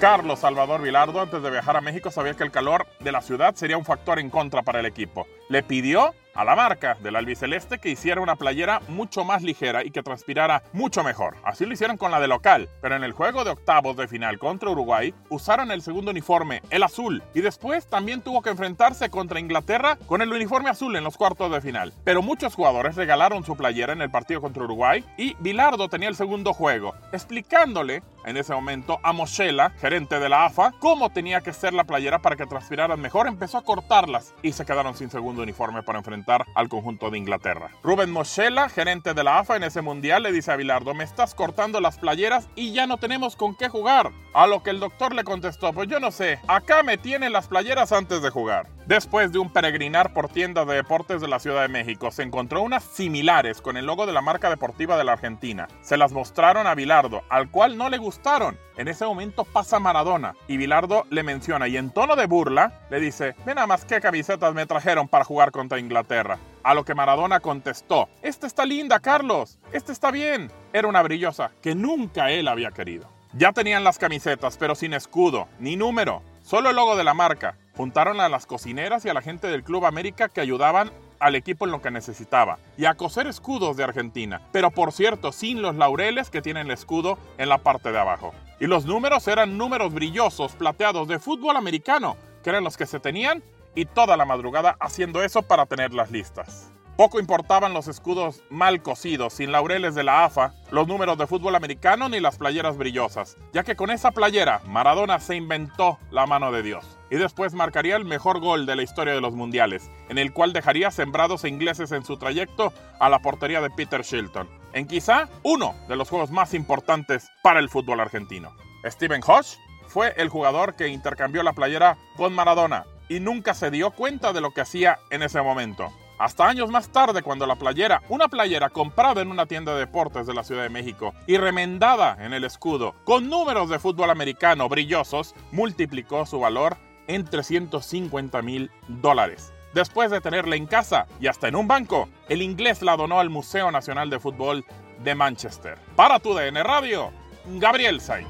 Carlos Salvador Vilardo, antes de viajar a México, sabía que el calor de la ciudad sería un factor en contra para el equipo. Le pidió a la marca del albiceleste que hiciera una playera mucho más ligera y que transpirara mucho mejor. Así lo hicieron con la de local, pero en el juego de octavos de final contra Uruguay usaron el segundo uniforme, el azul, y después también tuvo que enfrentarse contra Inglaterra con el uniforme azul en los cuartos de final. Pero muchos jugadores regalaron su playera en el partido contra Uruguay y Bilardo tenía el segundo juego, explicándole en ese momento a Moschella, gerente de la AFA, cómo tenía que ser la playera para que transpiraran mejor, empezó a cortarlas y se quedaron sin segundo uniforme para enfrentar al conjunto de Inglaterra. Rubén Moschella, gerente de la AFA en ese mundial, le dice a Bilardo, me estás cortando las playeras y ya no tenemos con qué jugar. A lo que el doctor le contestó, pues yo no sé, acá me tienen las playeras antes de jugar. Después de un peregrinar por tiendas de deportes de la Ciudad de México, se encontró unas similares con el logo de la marca deportiva de la Argentina. Se las mostraron a Bilardo, al cual no le gustaron. En ese momento pasa Maradona y Bilardo le menciona y en tono de burla le dice, ven nada más qué camisetas me trajeron para jugar contra Inglaterra. A lo que Maradona contestó, esta está linda, Carlos, esta está bien. Era una brillosa que nunca él había querido. Ya tenían las camisetas, pero sin escudo, ni número, solo el logo de la marca. Juntaron a las cocineras y a la gente del Club América que ayudaban al equipo en lo que necesitaba y a coser escudos de Argentina, pero por cierto sin los laureles que tienen el escudo en la parte de abajo. Y los números eran números brillosos, plateados de fútbol americano, que eran los que se tenían y toda la madrugada haciendo eso para tenerlas listas. Poco importaban los escudos mal cosidos, sin laureles de la AFA, los números de fútbol americano ni las playeras brillosas, ya que con esa playera Maradona se inventó la mano de Dios y después marcaría el mejor gol de la historia de los mundiales, en el cual dejaría sembrados ingleses en su trayecto a la portería de Peter Shilton, en quizá uno de los juegos más importantes para el fútbol argentino. Steven Hodge fue el jugador que intercambió la playera con Maradona y nunca se dio cuenta de lo que hacía en ese momento. Hasta años más tarde, cuando la playera, una playera comprada en una tienda de deportes de la Ciudad de México y remendada en el escudo con números de fútbol americano brillosos, multiplicó su valor en 350 mil dólares. Después de tenerla en casa y hasta en un banco, el inglés la donó al Museo Nacional de Fútbol de Manchester. Para tu DN Radio, Gabriel Sainz.